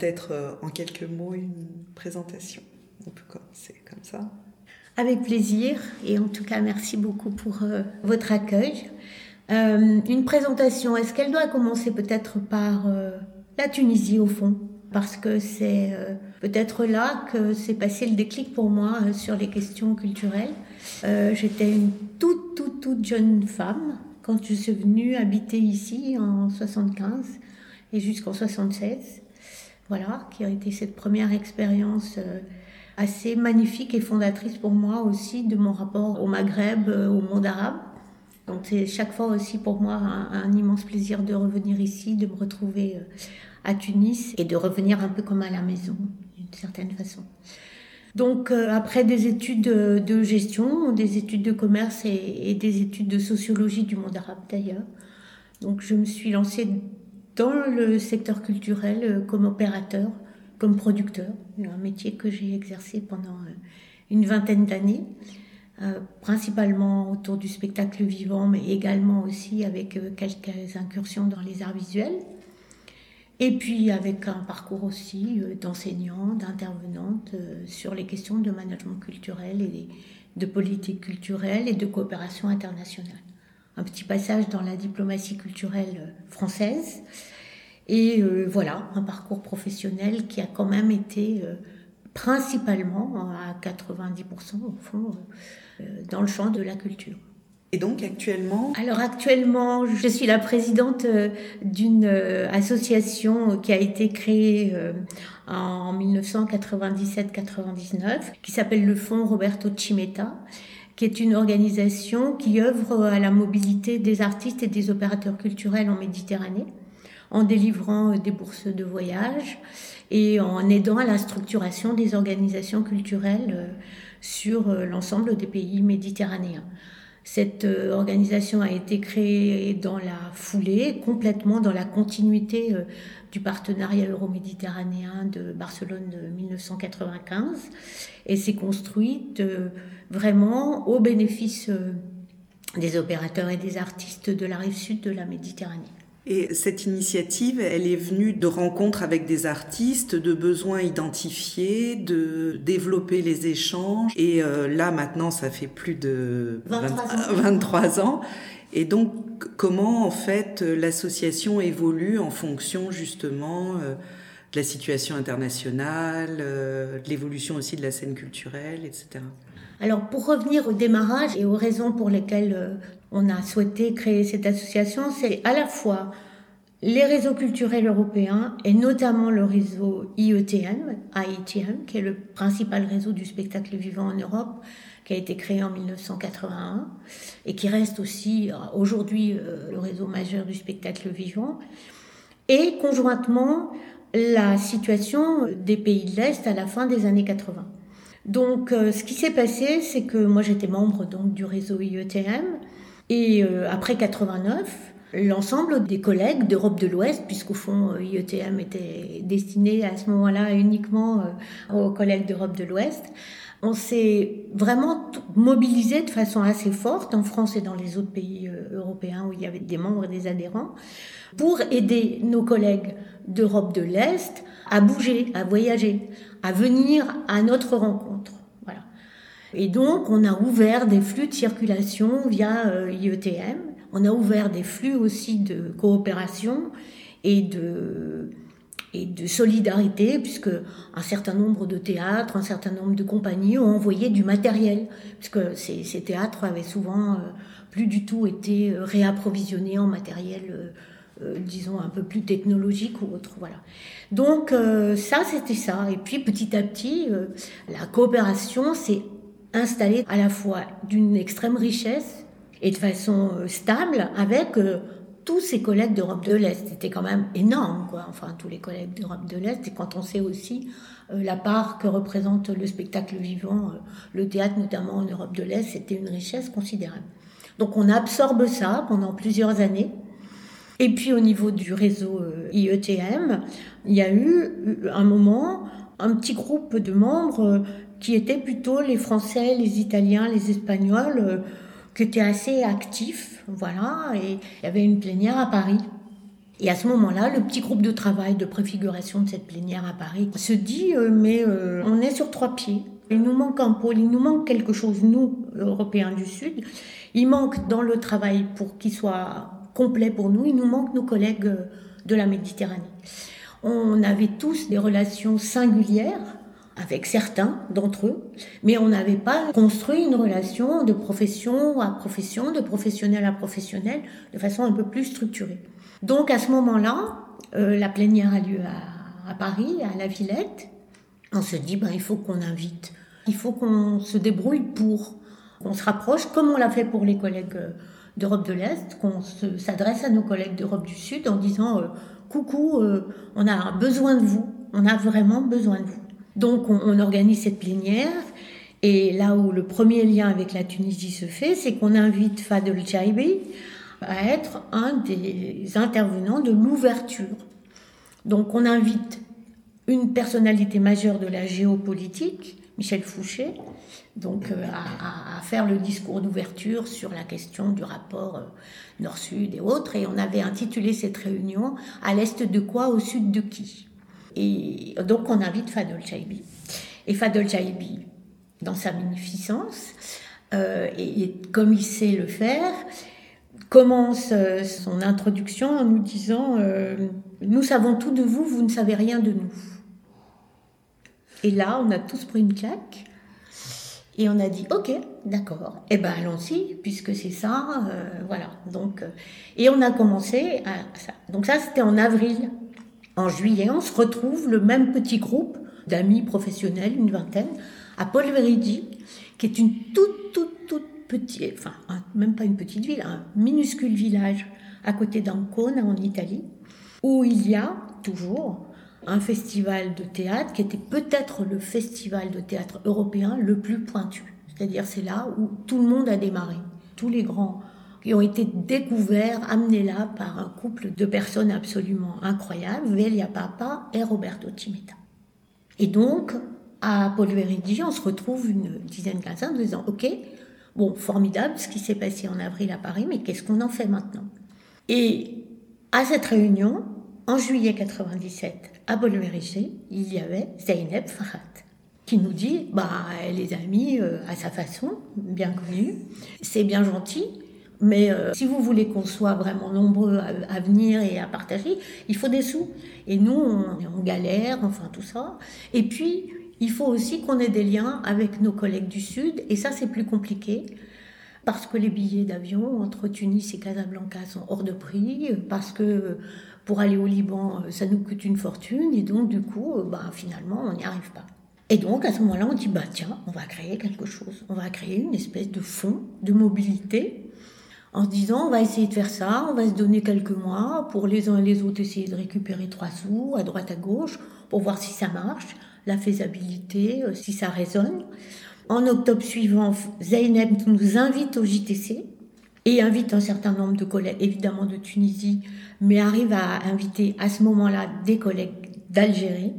peut-être euh, en quelques mots une présentation. On peut commencer comme ça. Avec plaisir et en tout cas merci beaucoup pour euh, votre accueil. Euh, une présentation, est-ce qu'elle doit commencer peut-être par la Tunisie au fond? Parce que c'est peut-être là que s'est passé le déclic pour moi sur les questions culturelles. J'étais une toute toute toute jeune femme quand je suis venue habiter ici en 75 et jusqu'en 76 voilà, qui a été cette première expérience euh, assez magnifique et fondatrice pour moi aussi de mon rapport au Maghreb, euh, au monde arabe. Donc c'est chaque fois aussi pour moi un, immense plaisir de revenir ici, de me retrouver euh, à Tunis et de revenir un peu comme à la maison, d'une certaine façon. Donc après des études de gestion, des études de commerce et, et, des études de sociologie du monde arabe d'ailleurs, donc je me suis lancée dans le secteur culturel euh, comme opérateur, comme producteur, un métier que j'ai exercé pendant euh, une vingtaine d'années, euh, principalement autour du spectacle vivant, mais également aussi avec quelques incursions dans les arts visuels. Et puis avec un parcours aussi d'enseignante, d'intervenante sur les questions de management culturel et de politique culturelle et de coopération internationale un petit passage dans la diplomatie culturelle française. Et euh, voilà, un parcours professionnel qui a quand même été euh, principalement à 90% au fond euh, dans le champ de la culture. Et donc actuellement? Alors actuellement, je suis la présidente d'une association qui a été créée en 1997-99, qui s'appelle le Fonds Roberto Cimetta, qui est une organisation qui œuvre à la mobilité des artistes et des opérateurs culturels en Méditerranée, en délivrant des bourses de voyage et en aidant à la structuration des organisations culturelles euh, sur euh, l'ensemble des pays méditerranéens. Cette euh, organisation a été créée dans la foulée, complètement dans la continuité du partenariat euro-méditerranéen de Barcelone de 1995 et s'est construite vraiment au bénéfice euh, des opérateurs et des artistes de la rive sud de la Méditerranée. Et cette initiative, elle est venue de rencontres avec des artistes, de besoins identifiés, de développer les échanges. Et euh, là, maintenant, ça fait plus de 23 ans. Et donc, comment, en fait, l'association évolue en fonction, justement, euh, de la situation internationale, de l'évolution aussi de la scène culturelle, etc. Alors pour revenir au démarrage et aux raisons pour lesquelles euh, on a souhaité créer cette association, c'est à la fois les réseaux culturels européens et notamment le réseau IETM, IETM, qui est le principal réseau du spectacle vivant en Europe, qui a été créé en 1981 et qui reste aussi euh, aujourd'hui euh, le réseau majeur du spectacle vivant, et conjointement la situation des pays de l'Est à la fin des années 80. Donc, euh, ce qui s'est passé, c'est que moi j'étais membre donc du réseau IETM et euh, après 89, l'ensemble des collègues d'Europe de l'Ouest, puisqu'au fond euh, IETM était destiné à ce moment-là uniquement aux collègues d'Europe de l'Ouest, on s'est vraiment mobilisé de façon assez forte en France et dans les autres pays européens où il y avait des membres et des adhérents pour aider nos collègues d'Europe de l'Est à bouger, à voyager, à venir à notre rencontre. Et donc, on a ouvert des flux de circulation via euh, IETM. On a ouvert des flux aussi de coopération et de, et de solidarité, puisque un certain nombre de théâtres, un certain nombre de compagnies ont envoyé du matériel, puisque ces, ces théâtres avaient souvent euh, plus du tout été euh, réapprovisionnés en matériel disons, un peu plus technologique ou autre. Voilà. Donc ça, c'était ça. Et puis petit à petit, la coopération s'est installée à la fois d'une extrême richesse et de façon stable avec tous ces collègues d'Europe de l'Est. C'était quand même énorme, quoi. Enfin, tous les collègues d'Europe de l'Est. Et quand on sait aussi la part que représente le spectacle vivant, le théâtre notamment en Europe de l'Est, c'était une richesse considérable. Donc on absorbe ça pendant plusieurs années. Et puis au niveau du réseau IETM, il y a eu un moment un petit groupe de membres qui étaient plutôt les Français, les Italiens, les Espagnols, qui étaient assez actifs, voilà, et il y avait une plénière à Paris. Et à ce moment-là, le petit groupe de travail de préfiguration de cette plénière à Paris se dit euh, mais euh, on est sur trois pieds. Il nous manque un pôle, il nous manque quelque chose, nous, Européens du Sud. Il manque dans le travail pour qu'il soit complet pour nous, il nous manque nos collègues euh, de la Méditerranée. On avait tous des relations singulières avec certains d'entre eux, mais on n'avait pas construit une relation de profession à profession, de professionnel à professionnel, de façon un peu plus structurée. Donc à ce moment-là, euh, la plénière a lieu à, Paris, à la Villette. On se dit, ben, il faut qu'on invite, il faut qu'on se débrouille pour, qu'on se rapproche, comme on l'a fait pour les collègues euh, d'Europe de l'Est, qu'on s'adresse à nos collègues d'Europe du Sud en disant, euh, coucou, on a besoin de vous, on a vraiment besoin de vous. Donc on, on organise cette plénière. Et là où le premier lien avec la Tunisie se fait, c'est qu'on invite Fadel Chaibi, à être un des intervenants de l'ouverture. Donc on invite une personnalité majeure de la géopolitique, Michel Fouché, donc euh, à, faire le discours d'ouverture sur la question du rapport euh, Nord-Sud et autres. Et on avait intitulé cette réunion À l'est de quoi, au sud de qui? Et donc on invite Fadol Chaibi. Et Fadol Chaibi, dans sa magnificence, euh, et, comme il sait le faire, commence son introduction en nous disant Nous savons tout de vous, vous ne savez rien de nous. Et là, on a tous pris une claque. Et on a dit, ok, d'accord, eh ben allons-y, puisque c'est ça, euh, voilà. Donc, et on a commencé à ça. Donc ça, c'était en avril. En juillet, on se retrouve, le même petit groupe d'amis professionnels, une vingtaine, à Paul qui est une toute, toute, toute petit, enfin même pas une petite ville, un minuscule village à côté d'Ancona en Italie, où il y a toujours un festival de théâtre qui était peut-être le festival de théâtre européen le plus pointu. C'est-à-dire c'est là où tout le monde a démarré, tous les grands qui ont été découverts, amenés là par un couple de personnes absolument incroyables, Velia Papa et Roberto Cimetta. Et donc, à Paul Veridi, on se retrouve une dizaine, quinzaine, en disant, OK, Bon, formidable ce qui s'est passé en avril à Paris, mais qu'est-ce qu'on en fait maintenant? Et à cette réunion, en juillet 97, à Bolmerigé, il y avait Zeynep Farhat qui nous dit, bah, les amis, euh, à sa façon, bien connue, c'est bien gentil, mais euh, si vous voulez qu'on soit vraiment nombreux à, venir et à partager, il faut des sous. Et nous, on en galère, enfin tout ça. Et puis, il faut aussi qu'on ait des liens avec nos collègues du Sud, et ça c'est plus compliqué, parce que les billets d'avion entre Tunis et Casablanca sont hors de prix, parce que pour aller au Liban, ça nous coûte une fortune, et donc du coup, bah, finalement, on n'y arrive pas. Et donc à ce moment-là, on dit, bah tiens, on va créer quelque chose, on va créer une espèce de fonds de mobilité en se disant on va essayer de faire ça, on va se donner quelques mois pour les uns et les autres essayer de récupérer trois sous à droite à gauche pour voir si ça marche la faisabilité, euh, si ça résonne. En octobre suivant, Zeynep nous invite au JTC et invite un certain nombre de collègues, évidemment de Tunisie, mais arrive à inviter à ce moment-là des collègues d'Algérie,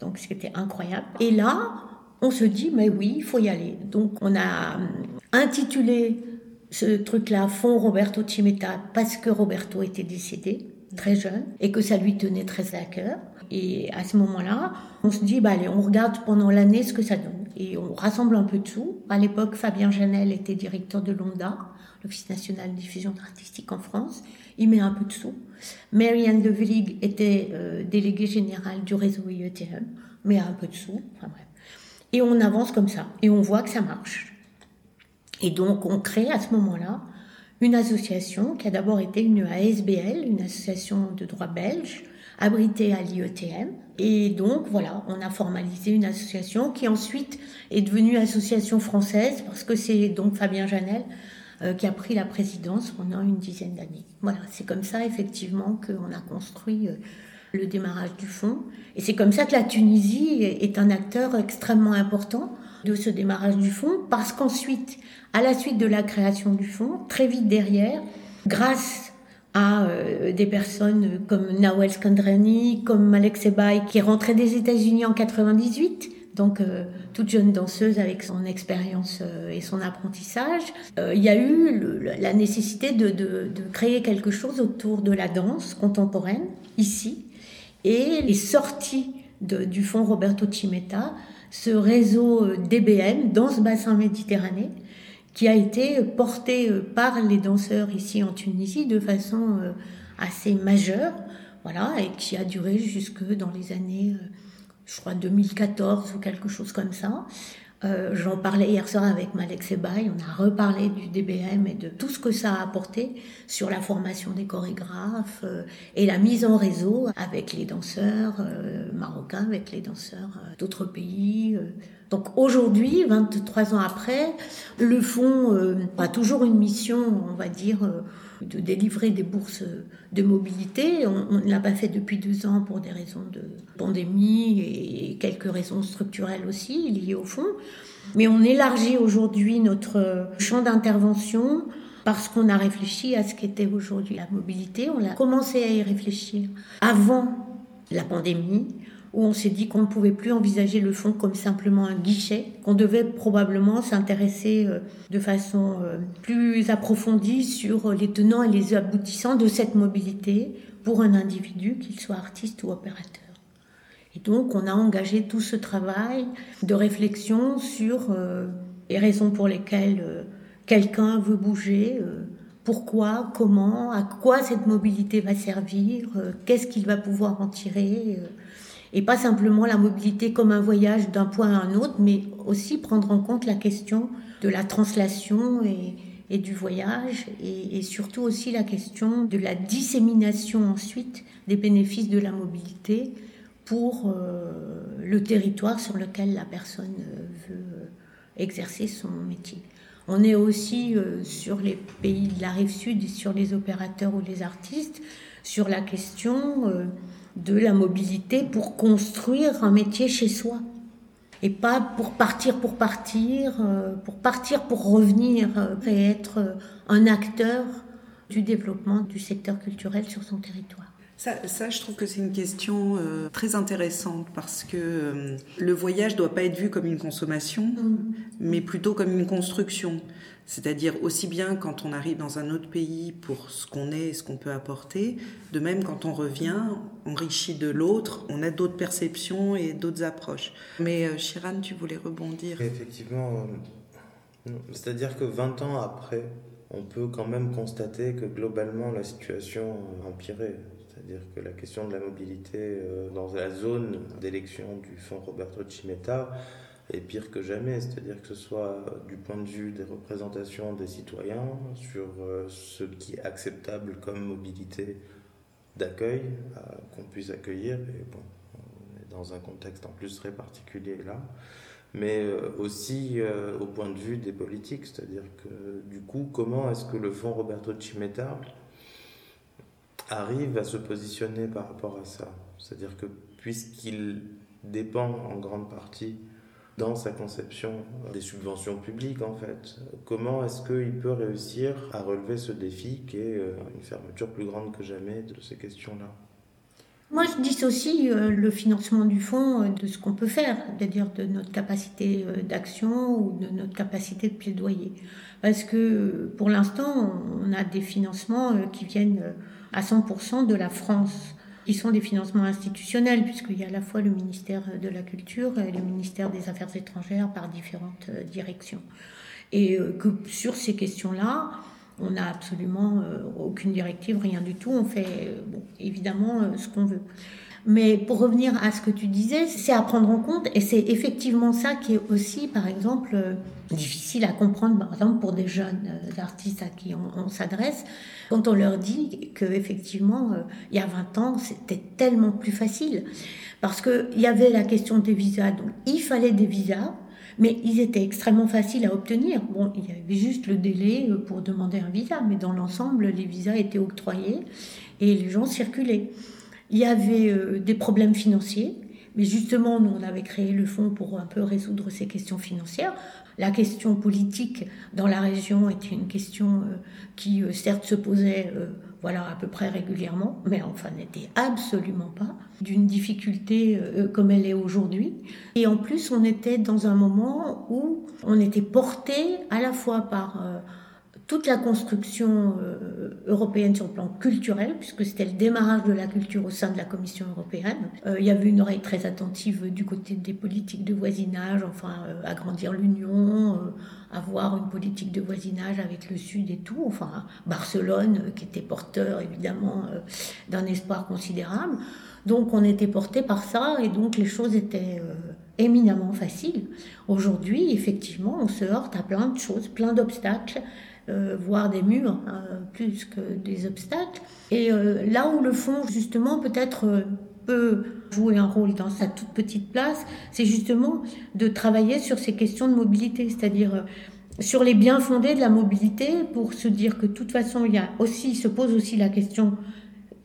donc c'était incroyable. Et là, on se dit, mais oui, il faut y aller. Donc on a hum, intitulé ce truc-là Fond Roberto Cimetta parce que Roberto était décédé très jeune et que ça lui tenait très à cœur. Et à ce moment-là, on se dit, bah allez, on regarde pendant l'année ce que ça donne. Et on rassemble un peu de sous. À l'époque, Fabien Janel était directeur de l'ONDA, l'Office national de diffusion artistique en France. Il met un peu de sous. Marianne de Villig était euh, déléguée générale du réseau IETM, met un peu de sous. Enfin bref. Et on avance comme ça. Et on voit que ça marche. Et donc, on crée à ce moment-là une association qui a d'abord été une ASBL, une association de droit belge, abritée à l'IETM. Et donc, voilà, on a formalisé une association qui ensuite est devenue association française parce que c'est donc Fabien Janel qui a pris la présidence pendant une dizaine d'années. Voilà, c'est comme ça effectivement qu'on a construit euh, le démarrage du fonds. Et c'est comme ça que la Tunisie est un acteur extrêmement important de ce démarrage du fonds parce qu'ensuite, à la suite de la création du fonds, très vite derrière, grâce à euh, des personnes comme Nawel Skandrani, comme Malek Sebay, qui est rentrée des États-Unis en 98. Donc, euh, toute jeune danseuse avec son expérience euh, et son apprentissage. il y a eu la nécessité de, créer quelque chose autour de la danse contemporaine, ici. Et les sorties du fonds Roberto Cimetta, ce réseau DBM, Danse Bassin Méditerranée, qui a été porté euh, par les danseurs ici en Tunisie de façon euh, assez majeure, voilà, et qui a duré jusque dans les années, euh, je crois, 2014 ou quelque chose comme ça. Euh, J'en parlais hier soir avec Malek Sebay, on a reparlé du DBM et de tout ce que ça a apporté sur la formation des chorégraphes euh, et la mise en réseau avec les danseurs euh, marocains, avec les danseurs euh, d'autres pays. Donc aujourd'hui, 23 ans après, le fonds a toujours une mission, on va dire, de délivrer des bourses de mobilité. On ne l'a pas fait depuis deux ans pour des raisons de pandémie et quelques raisons structurelles aussi liées au fonds. Mais on élargit aujourd'hui notre champ d'intervention parce qu'on a réfléchi à ce qu'était aujourd'hui la mobilité. On a commencé à y réfléchir avant la pandémie où on s'est dit qu'on ne pouvait plus envisager le fonds comme simplement un guichet, qu'on devait probablement s'intéresser euh, de façon euh, plus approfondie sur les tenants et les aboutissants de cette mobilité pour un individu, qu'il soit artiste ou opérateur. Et donc on a engagé tout ce travail de réflexion sur euh, les raisons pour lesquelles quelqu'un veut bouger, pourquoi, comment, à quoi cette mobilité va servir, qu'est-ce qu'il va pouvoir en tirer et pas simplement la mobilité comme un voyage d'un point à un autre, mais aussi prendre en compte la question de la translation et, du voyage, et, surtout aussi la question de la dissémination ensuite des bénéfices de la mobilité pour euh, le territoire sur lequel la personne euh, veut exercer son métier. On est aussi euh, sur les pays de la rive sud sur les opérateurs ou les artistes sur la question euh, de la mobilité pour construire un métier chez soi. Et pas pour partir pour partir, euh, pour partir pour revenir euh, et être euh, un acteur du développement du secteur culturel sur son territoire. Ça, ça, je trouve que c'est une question euh, très intéressante parce que euh, le voyage doit pas être vu comme une consommation, mmh. mais plutôt comme une construction. C'est-à-dire aussi bien quand on arrive dans un autre pays pour ce qu'on est et ce qu'on peut apporter, de même quand on revient, enrichi de l'autre, on a d'autres perceptions et d'autres approches. Mais euh, Chiran, tu voulais rebondir Effectivement, euh, c'est-à-dire que 20 ans après, on peut quand même constater que globalement la situation a empiré. C'est-à-dire que la question de la mobilité euh, dans la zone d'élection du fonds Roberto Cimetta est pire que jamais, c'est-à-dire que ce soit du point de vue des représentations des citoyens sur euh, ce qui est acceptable comme mobilité d'accueil, euh, qu'on puisse accueillir, et bon, on est dans un contexte en plus très particulier là, mais euh, aussi au point de vue des politiques, c'est-à-dire que du coup, comment est-ce que le fonds Roberto Cimetta arrive à se positionner par rapport à ça? C'est-à-dire que puisqu'il dépend en grande partie dans sa conception des subventions publiques en fait. Comment est-ce qu'il peut réussir à relever ce défi qui est euh, une fermeture plus grande que jamais de ces questions-là? Moi, je dissocie euh, le financement du fonds euh, de ce qu'on peut faire, c'est-à-dire de notre capacité d'action ou de notre capacité de plaidoyer. Parce que pour l'instant, on a des financements qui viennent à 100% de la France qui sont des financements institutionnels, puisqu'il y a à la fois le ministère de la Culture et le ministère des Affaires étrangères par différentes euh, directions. Et euh, que sur ces questions-là, on n'a absolument euh, aucune directive, rien du tout. On fait bon, évidemment ce qu'on veut. Mais pour revenir à ce que tu disais, c'est à prendre en compte et c'est effectivement ça qui est aussi, par exemple, difficile à comprendre, par exemple, pour des jeunes artistes à qui on, on s'adresse, quand on leur dit qu'effectivement, euh, il y a 20 ans, c'était tellement plus facile. Parce qu'il y avait la question des visas, donc il fallait des visas, mais ils étaient extrêmement faciles à obtenir. Bon, il y avait juste le délai euh, pour demander un visa, mais dans l'ensemble, les visas étaient octroyés et les gens circulaient. Il y avait euh, des problèmes financiers, mais justement, nous, on avait créé le fonds pour un peu résoudre ces questions financières. La question politique dans la région était une question euh, qui, euh, certes, se posait voilà, à peu près régulièrement, mais enfin n'était absolument pas d'une difficulté comme elle est aujourd'hui. Et en plus, on était dans un moment où on était porté à la fois par toute la construction euh, européenne sur le plan culturel, puisque c'était le démarrage de la culture au sein de la Commission européenne. Euh, il y avait une oreille très attentive du côté des politiques de voisinage, enfin euh, agrandir l'Union, avoir une politique de voisinage avec le Sud et tout. Enfin, Barcelone, qui était porteur évidemment d'un espoir considérable. Donc on était porté par ça et donc les choses étaient éminemment faciles. Aujourd'hui, effectivement, on se heurte à plein de choses, plein d'obstacles euh, voire des murs euh, plus que des obstacles. Et euh, là où le fond, justement, peut-être peut jouer un rôle dans sa toute petite place, c'est justement de travailler sur ces questions de mobilité, c'est-à-dire sur les biens fondés de la mobilité pour se dire que de toute façon, il y a aussi, se pose aussi la question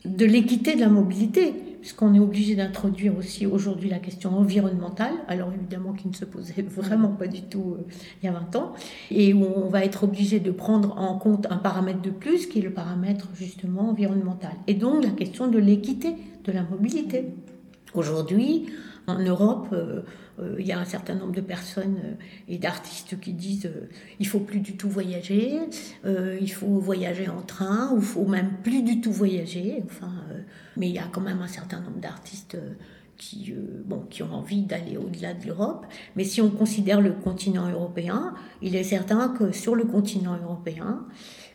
de l'équité de la mobilité puisqu'on est obligé d'introduire aussi aujourd'hui la question environnementale, alors évidemment qui ne se posait vraiment pas du tout euh, il y a 20 ans, et où on va être obligé de prendre en compte un paramètre de plus, qui est le paramètre justement environnemental. Et donc la question de l'équité de la mobilité. Aujourd'hui, en Europe, euh, il y a un certain nombre de personnes euh, et d'artistes qui disent il faut plus du tout voyager, il faut voyager en train, ou faut même plus du tout voyager. Enfin, mais il y a quand même un certain nombre d'artistes qui, bon, qui ont envie d'aller au-delà de l'Europe. Mais si on considère le continent européen, il est certain que sur le continent européen,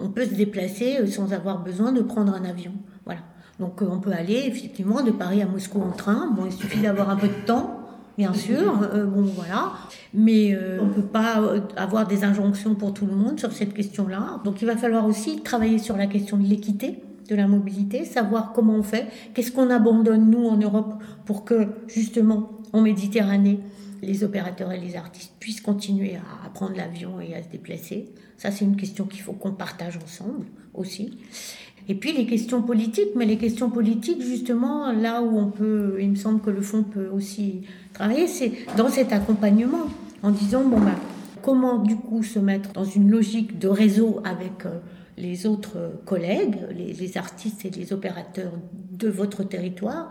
on peut se déplacer sans avoir besoin de prendre un avion. Voilà. Donc on peut aller effectivement de Paris à Moscou en train. Bon, il suffit d'avoir un peu de temps, bien sûr. Euh, bon, voilà. Mais euh, on ne peut pas euh, avoir des injonctions pour tout le monde sur cette question-là. Donc il va falloir aussi travailler sur la question de l'équité de la mobilité, savoir comment on fait, qu'est-ce qu'on abandonne nous en Europe pour que justement en Méditerranée, les opérateurs et les artistes puissent continuer à prendre l'avion et à se déplacer. Ça, c'est une question qu'il faut qu'on partage ensemble aussi. Et puis les questions politiques, mais les questions politiques, justement, là où on peut, il me semble que le fonds peut aussi travailler, c'est dans cet accompagnement, en disant, bon, bah, comment du coup se mettre dans une logique de réseau avec euh, les autres collègues, les, les, artistes et les opérateurs de votre territoire,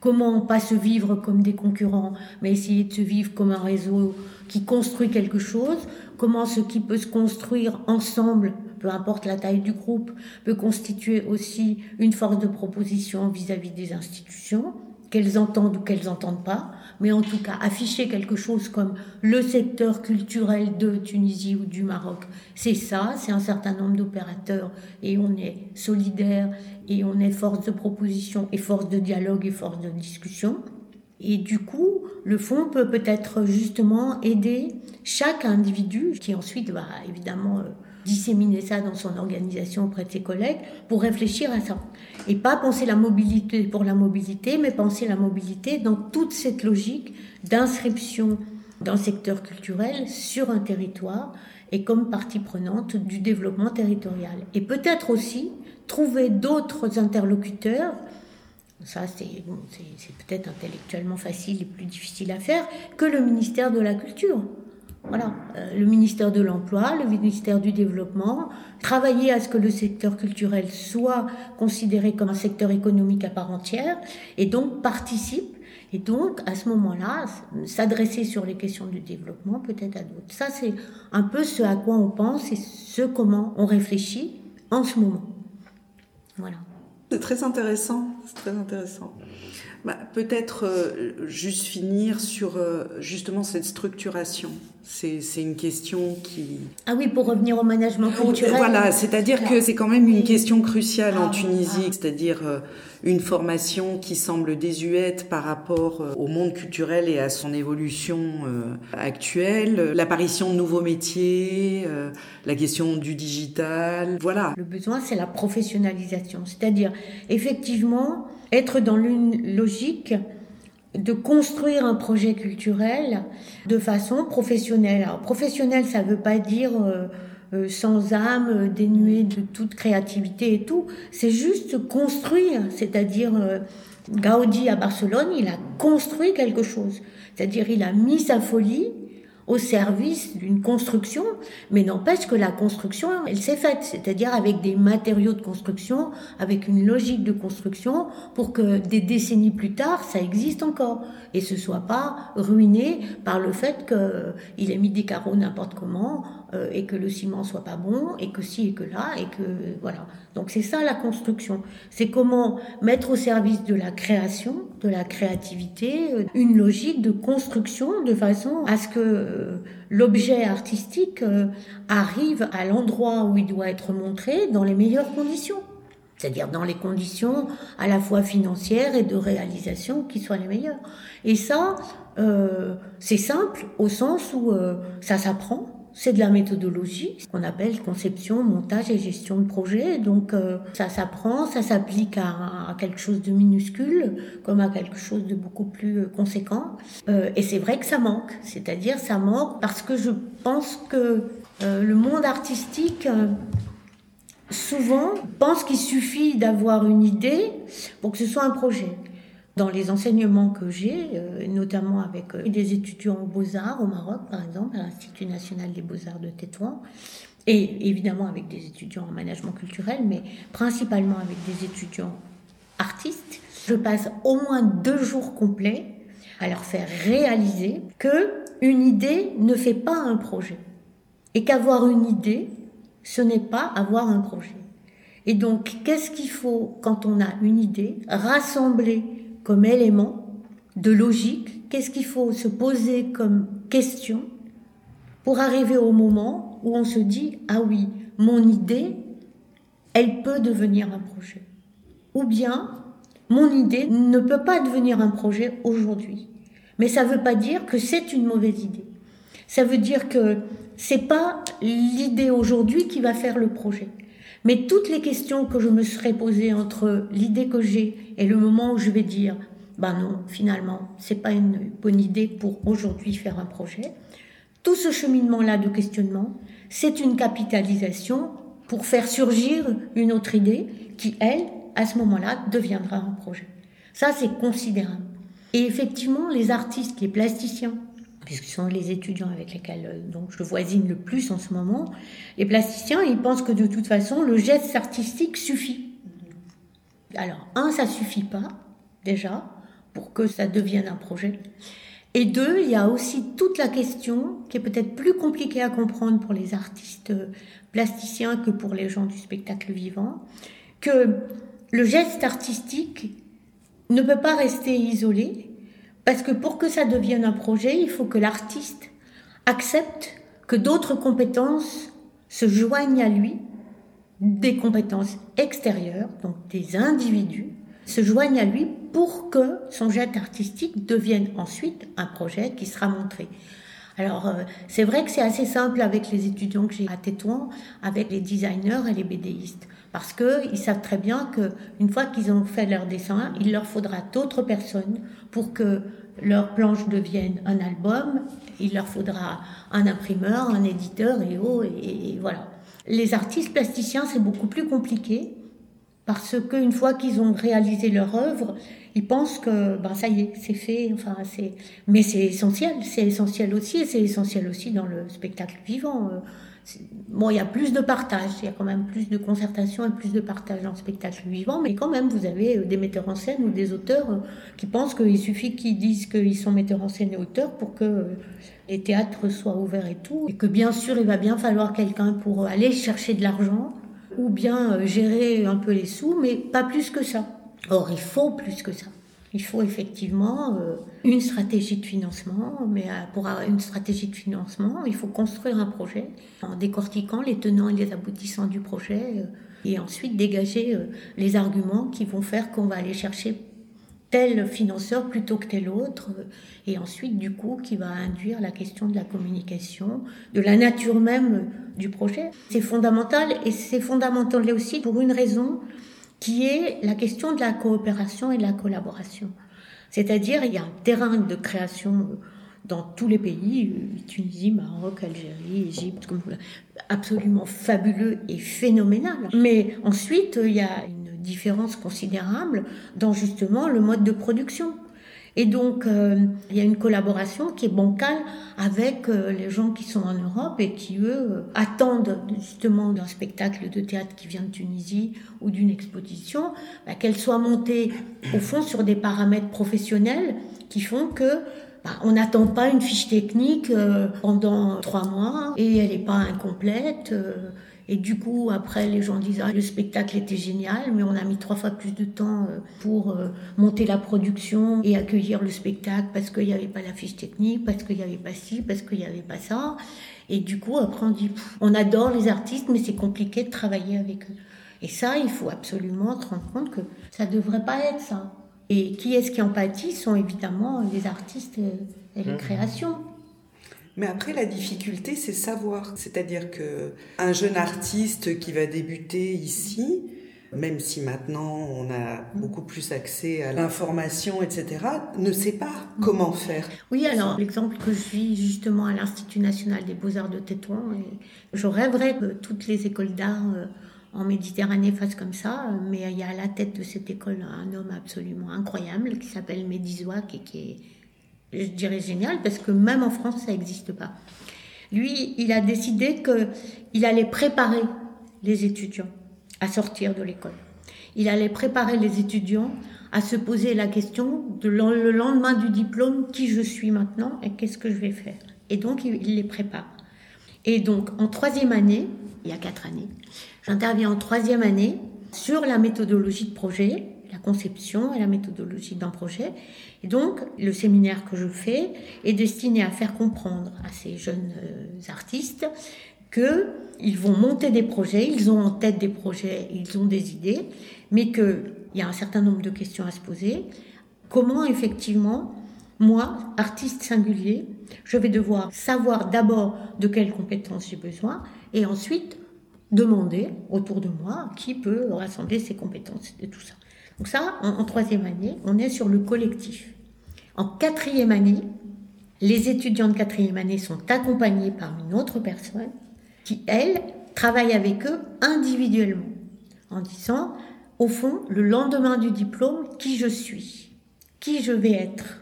comment pas se vivre comme des concurrents, mais essayer de se vivre comme un réseau qui construit quelque chose, comment ce qui peut se construire ensemble peu importe la taille du groupe, peut constituer aussi une force de proposition vis-à-vis des institutions, qu'elles entendent ou qu'elles n'entendent pas, mais en tout cas afficher quelque chose comme le secteur culturel de Tunisie ou du Maroc, c'est ça, c'est un certain nombre d'opérateurs et on est solidaire et on est force de proposition et force de dialogue et force de discussion. Et du coup, le fonds peut peut-être justement aider chaque individu qui ensuite va évidemment euh, disséminer ça dans son organisation auprès de ses collègues pour réfléchir à ça. Et pas penser la mobilité pour la mobilité, mais penser la mobilité dans toute cette logique d'inscription d'un secteur culturel sur un territoire et comme partie prenante du développement territorial. Et peut-être aussi trouver d'autres interlocuteurs ça c'est bon, peut-être intellectuellement facile et plus difficile à faire que le ministère de la Culture. Voilà, euh, le ministère de l'Emploi, le ministère du Développement, travailler à ce que le secteur culturel soit considéré comme un secteur économique à part entière et donc participe et donc à ce moment-là s'adresser sur les questions du développement peut-être à d'autres. Ça c'est un peu ce à quoi on pense et ce comment on réfléchit en ce moment. Voilà. C'est très intéressant, c'est très intéressant. Bah, Peut-être euh, juste finir sur euh, justement cette structuration. C'est une question qui... Ah oui, pour revenir au management culturel. Voilà, c'est-à-dire que c'est quand même une question cruciale en ah, Tunisie, ah. c'est-à-dire euh, une formation qui semble désuète par rapport au monde culturel et à son évolution actuelle, l'apparition de nouveaux métiers, la question du digital, voilà. Le besoin, c'est la professionnalisation, c'est-à-dire effectivement être dans une logique de construire un projet culturel de façon professionnelle. Alors professionnel, ça ne veut pas dire euh, euh, sans âme, dénué de toute créativité et tout. C'est juste construire, c'est-à-dire euh, Gaudi à Barcelone, il a construit quelque chose. C'est-à-dire il a mis sa folie au service d'une construction, mais n'empêche que la construction, elle s'est faite, c'est-à-dire avec des matériaux de construction, avec une logique de construction, pour que des décennies plus tard, ça existe encore, et ce soit pas ruiné par le fait qu'il ait mis des carreaux n'importe comment, euh, et que le ciment soit pas bon, et que ci et que là, et que voilà. Donc c'est ça la construction. C'est comment mettre au service de la création, de la créativité, euh, une logique de construction de façon à ce que euh, l'objet artistique arrive à l'endroit où il doit être montré dans les meilleures conditions. C'est-à-dire dans les conditions à la fois financières et de réalisation qui soient les meilleures. Et ça, c'est simple au sens où ça s'apprend c'est de la méthodologie, ce qu'on appelle conception, montage et gestion de projet. Donc euh, ça s'apprend, ça s'applique à, quelque chose de minuscule comme à quelque chose de beaucoup plus euh, conséquent. Euh, et c'est vrai que ça manque, c'est-à-dire ça manque parce que je pense que le monde artistique souvent pense qu'il suffit d'avoir une idée pour que ce soit un projet. Dans les enseignements que j'ai, euh, notamment avec euh, des étudiants aux beaux-arts au Maroc, par exemple, à l'Institut national des beaux-arts de Tétouan, et évidemment avec des étudiants en management culturel, mais principalement avec des étudiants artistes, je passe au moins deux jours complets à leur faire réaliser que une idée ne fait pas un projet et qu'avoir une idée, ce n'est pas avoir un projet. Et donc, qu'est-ce qu'il faut quand on a une idée? Rassembler comme élément de logique, qu'est-ce qu'il faut se poser comme question pour arriver au moment où on se dit, ah oui, mon idée, elle peut devenir un projet. Ou bien, mon idée ne peut pas devenir un projet aujourd'hui. Mais ça ne veut pas dire que c'est une mauvaise idée. Ça veut dire que c'est pas l'idée aujourd'hui qui va faire le projet. Mais toutes les questions que je me serais posées entre l'idée que j'ai et le moment où je vais dire, ben non, finalement, c'est pas une bonne idée pour aujourd'hui faire un projet. Tout ce cheminement-là de questionnement, c'est une capitalisation pour faire surgir une autre idée qui, elle, à ce moment-là, deviendra un projet. Ça, c'est considérable. Et effectivement, les artistes, les plasticiens, puisque ce sont les étudiants avec lesquels euh, donc, je voisine le plus en ce moment, les plasticiens, ils pensent que de toute façon, le geste artistique suffit. Alors, un, ça suffit pas, déjà, pour que ça devienne un projet. Et deux, il y a aussi toute la question qui est peut-être plus compliquée à comprendre pour les artistes euh, plasticiens que pour les gens du spectacle vivant, que le geste artistique ne peut pas rester isolé, parce que pour que ça devienne un projet, il faut que l'artiste accepte que d'autres compétences se joignent à lui, des compétences extérieures, donc des individus, se joignent à lui pour que son geste artistique devienne ensuite un projet qui sera montré. Alors, euh, c'est vrai que c'est assez simple avec les étudiants que j'ai à Tétouan, avec les designers et les BDistes, parce qu'ils savent très bien qu'une fois qu'ils ont fait leur dessin, il leur faudra d'autres personnes pour que leur planche devienne un album, il leur faudra un imprimeur, un éditeur et, oh, et, voilà. Les artistes plasticiens, c'est beaucoup plus compliqué parce qu'une fois qu'ils ont réalisé leur œuvre, ils pensent que ben, ça y est, c'est fait. Enfin, c'est... Mais c'est essentiel, c'est essentiel aussi, et c'est essentiel aussi dans le spectacle vivant. Bon, il y a plus de partage, il y a quand même plus de concertation et plus de partage dans le spectacle vivant, mais quand même, vous avez euh, des metteurs en scène ou des auteurs euh, qui pensent qu'il suffit qu'ils disent qu'ils sont metteurs en scène et auteurs pour que euh, les théâtres soient ouverts et tout, et que bien sûr, il va bien falloir quelqu'un pour aller chercher de l'argent ou bien gérer un peu les sous, mais pas plus que ça. Or, il faut plus que ça. Il faut effectivement euh, une stratégie de financement, mais euh, pour avoir une stratégie de financement, il faut construire un projet en décortiquant les tenants et les aboutissants du projet euh, et ensuite dégager les arguments qui vont faire qu'on va aller chercher tel financeur plutôt que tel autre, et ensuite du coup qui va induire la question de la communication, de la nature même du projet. C'est fondamental et c'est fondamental aussi pour une raison, qui est la question de la coopération et de la collaboration. C'est-à-dire, il y a un terrain de création dans tous les pays, Tunisie, Maroc, Algérie, Égypte, absolument fabuleux et phénoménal. Mais ensuite, il y a une différence considérable dans justement le mode de production. Et donc, euh, il y a une collaboration qui est bancale avec euh, les gens qui sont en Europe et qui, eux, euh, attendent justement d'un spectacle de théâtre qui vient de Tunisie ou d'une exposition, bah, qu'elle soit montée, au fond, sur des paramètres professionnels qui font que bah, on n'attend pas une fiche technique pendant trois mois et elle n'est pas incomplète. Et du coup, après, les gens disent ah, le spectacle était génial, mais on a mis trois fois plus de temps euh, pour euh, monter la production et accueillir le spectacle parce qu'il n'y avait pas la fiche technique, parce qu'il n'y avait pas ci, parce qu'il n'y avait pas ça. Et du coup, après, on dit on adore les artistes, mais c'est compliqué de travailler avec eux. Et ça, il faut absolument se rendre compte que ça ne devrait pas être ça. Et qui est-ce qui en pâtit sont évidemment les artistes et les mmh. créations. Mais après, la difficulté, c'est savoir. C'est-à-dire que un jeune artiste qui va débuter ici, même si maintenant on a beaucoup plus accès à l'information, etc., ne sait pas comment faire. Oui, alors l'exemple que je suis justement à l'Institut national des beaux-arts de Tétouan, je rêverais que toutes les écoles d'art euh, en Méditerranée fassent comme ça, mais il y a à la tête de cette école un homme absolument incroyable qui s'appelle Médizouak et qui est je dirais génial, parce que même en France, ça n'existe pas. Lui, il a décidé qu'il allait préparer les étudiants à sortir de l'école. Il allait préparer les étudiants à se poser la question le lendemain du diplôme, qui je suis maintenant et qu'est-ce que je vais faire. Et donc, il les prépare. Et donc, en troisième année, il y a quatre années, j'interviens en troisième année sur la méthodologie de projet, la conception et la méthodologie d'un projet. Et donc, le séminaire que je fais est destiné à faire comprendre à ces jeunes euh, artistes qu'ils vont monter des projets, ils ont en tête des projets, ils ont des idées, mais qu'il y a un certain nombre de questions à se poser. Comment effectivement, moi, artiste singulier, je vais devoir savoir d'abord de quelles compétences j'ai besoin et ensuite demander autour de moi qui peut rassembler ces compétences et tout ça. Donc ça, en, troisième année, on est sur le collectif. En quatrième année, les étudiants de quatrième année sont accompagnés par une autre personne qui, elle, travaille avec eux individuellement, en disant, au fond, le lendemain du diplôme, qui je suis, qui je vais être,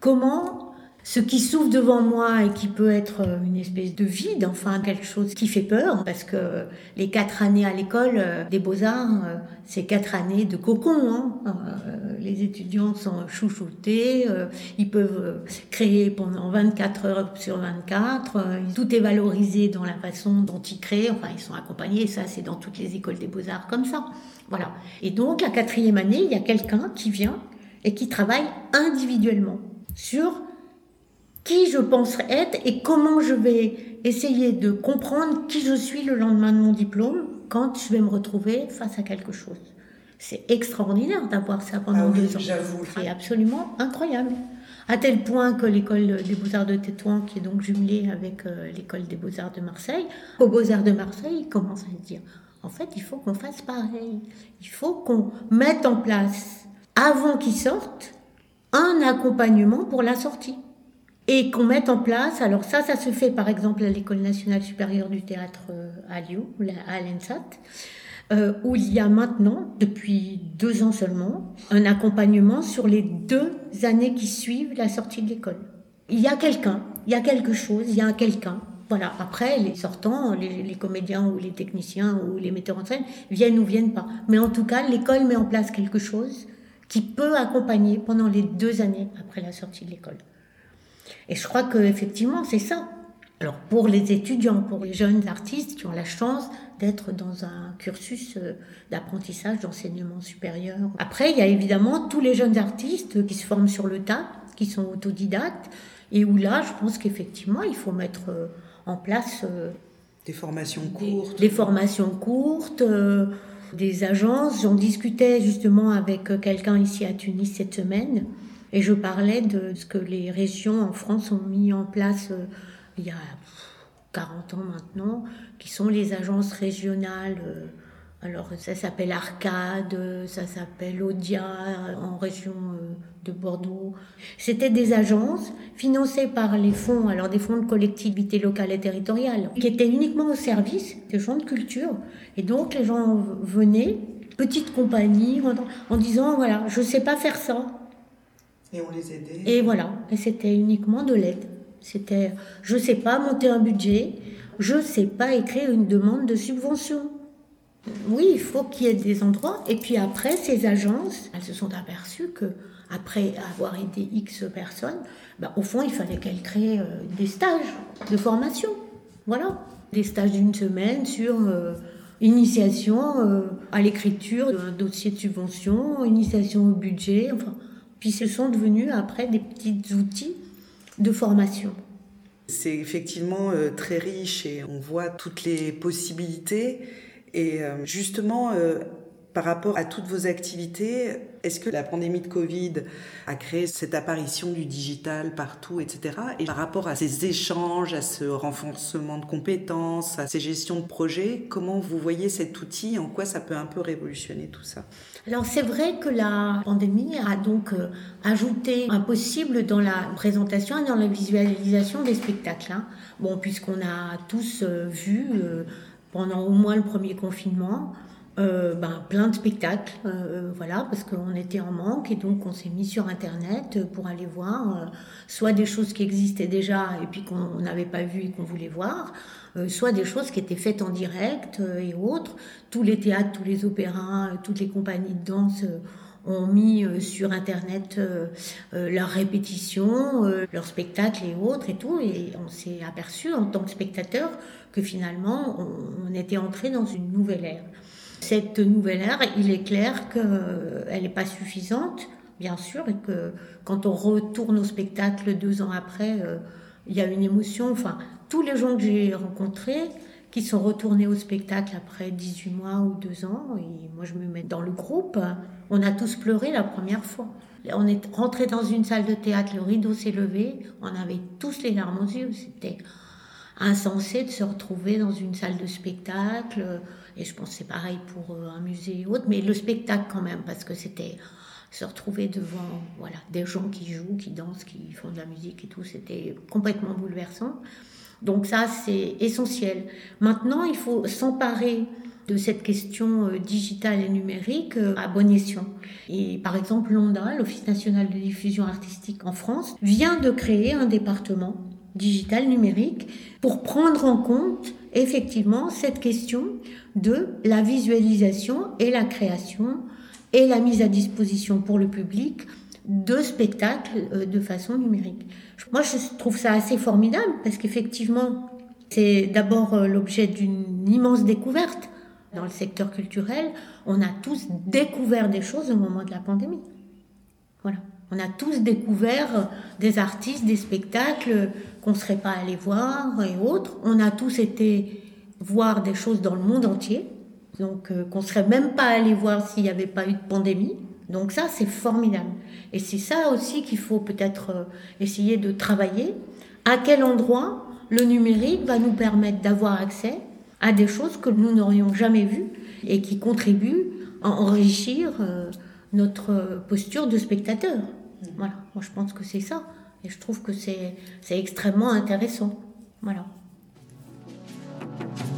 comment ce qui s'ouvre devant moi et qui peut être euh, une espèce de vide, enfin quelque chose qui fait peur, parce que les quatre années à l'école euh, des beaux-arts, euh, c'est quatre années de cocon. Hein. Les étudiants sont chouchoutés, ils peuvent créer pendant 24 heures sur 24, tout est valorisé dans la façon dont ils créent, enfin ils sont accompagnés, ça c'est dans toutes les écoles des beaux-arts comme ça. Voilà. Et donc la quatrième année, il y a quelqu'un qui vient et qui travaille individuellement sur qui je pense être et comment je vais essayer de comprendre qui je suis le lendemain de mon diplôme quand je vais me retrouver face à quelque chose. C'est extraordinaire d'avoir ça pendant ah deux ans. C'est absolument incroyable. À tel point que l'école des beaux-arts de Tétouan, qui est donc jumelée avec euh, l'école des beaux-arts de Marseille, aux beaux-arts de Marseille, ils commencent à se dire, en fait, il faut qu'on fasse pareil. Il faut qu'on mette en place, avant qu'ils sortent, un accompagnement pour la sortie et qu'on mette en place. Alors ça, ça se fait par exemple à l'École nationale supérieure du théâtre euh, à Lyon, à l'ENSAT, euh, où il y a maintenant, depuis deux ans seulement, un accompagnement sur les deux années qui suivent la sortie de l'école. Il y a quelqu'un, il y a quelque chose, il y a quelqu'un. Voilà. Après, les sortants, les, les, comédiens ou les techniciens ou les metteurs en scène viennent ou viennent pas. Mais en tout cas, l'école met en place quelque chose qui peut accompagner pendant les deux années après la sortie de l'école. Et je crois qu'effectivement, c'est ça. Alors pour les étudiants, pour les jeunes artistes qui ont la chance d'être dans un cursus euh, d'apprentissage, d'enseignement supérieur. Après, il y a évidemment tous les jeunes artistes qui se forment sur le tas, qui sont autodidactes, et où là, je pense qu'effectivement, il faut mettre euh, en place... Euh, des formations courtes. Des, formations courtes, des agences. J'en discutais justement avec quelqu'un ici à Tunis cette semaine et je parlais de ce que les régions en France ont mis en place euh, il y a 40 ans maintenant, qui sont les agences régionales. Euh, alors ça s'appelle Arcade, ça s'appelle Odia en région euh, de Bordeaux. C'était des agences financées par les fonds, alors des fonds de collectivité locale et territoriale, qui étaient uniquement au service des gens de culture. Et donc les gens venaient, petite compagnie, en, en disant voilà, je ne sais pas faire ça, Et on les aidait. Et voilà, et c'était uniquement de l'aide. C'était, je sais pas monter un budget, je sais pas écrire une demande de subvention. Oui, il faut qu'il y ait des endroits. Et puis après, ces agences, elles se sont aperçues que après avoir aidé X personnes, bah, au fond, il fallait qu'elles créent euh, des stages de formation. Voilà, des stages d'une semaine sur euh, initiation euh, à l'écriture d'un dossier de subvention, initiation au budget, enfin. Puis ce sont devenus après des petits outils de formation. C'est effectivement très riche et on voit toutes les possibilités. Et justement, par rapport à toutes vos activités, est-ce que la pandémie de Covid a créé cette apparition du digital partout, etc. Et par rapport à ces échanges, à ce renforcement de compétences, à ces gestions de projets, comment vous voyez cet outil? En quoi ça peut un peu révolutionner tout ça? Alors c'est vrai que la pandémie a donc euh, ajouté un possible dans la présentation et dans la visualisation des spectacles. Hein. Bon, puisqu'on a tous euh, vu euh, pendant au moins le premier confinement, euh, ben, plein de spectacles, euh, euh, voilà, parce qu'on était en manque et donc on s'est mis sur Internet pour aller voir soit des choses qui existaient déjà et puis qu'on n'avait pas vues et qu'on voulait voir, soit des choses qui étaient faites en direct et autres. Tous les théâtres, tous les opéras, toutes les compagnies de danse ont mis sur Internet leurs répétitions, leurs spectacles et autres et tout, et on s'est aperçu en tant que spectateur que finalement on était entré dans une nouvelle ère. Cette nouvelle ère, il est clair qu'elle n'est pas suffisante, bien sûr, et que quand on retourne au spectacle deux ans après, euh, il y a une émotion. Enfin, tous les gens que j'ai rencontrés qui sont retournés au spectacle après 18 mois ou deux ans, et moi je me mets dans le groupe, on a tous pleuré la première fois. On est rentré dans une salle de théâtre, le rideau s'est levé, on avait tous les larmes aux yeux. C'était insensé de se retrouver dans une salle de spectacle et je pense que c'est pareil pour euh, un musée ou autre, mais le spectacle quand même, parce que c'était se retrouver devant voilà, des gens qui jouent, qui dansent, qui font de la musique et tout, c'était complètement bouleversant. Donc ça, c'est essentiel. Maintenant, il faut s'emparer de cette question euh, digitale et numérique euh, à bon escient. Et par exemple, l'ONDA, l'Office national de diffusion artistique en France, vient de créer un département digital numérique pour prendre en compte effectivement cette question de la visualisation et la création et la mise à disposition pour le public de spectacles euh, de façon numérique. Moi, je trouve ça assez formidable parce qu'effectivement, c'est d'abord euh, l'objet d'une immense découverte dans le secteur culturel. On a tous découvert des choses au moment de la pandémie. Voilà. On a tous découvert des artistes, des spectacles qu'on ne serait pas allé voir et autres. On a tous été voir des choses dans le monde entier, donc euh, qu'on serait même pas allé voir s'il n'y avait pas eu de pandémie. Donc ça, c'est formidable. Et c'est ça aussi qu'il faut peut-être euh, essayer de travailler. À quel endroit le numérique va nous permettre d'avoir accès à des choses que nous n'aurions jamais vues et qui contribuent à enrichir euh, notre posture de spectateur. Voilà, moi je pense que c'est ça. Et je trouve que c'est extrêmement intéressant. Voilà. thank you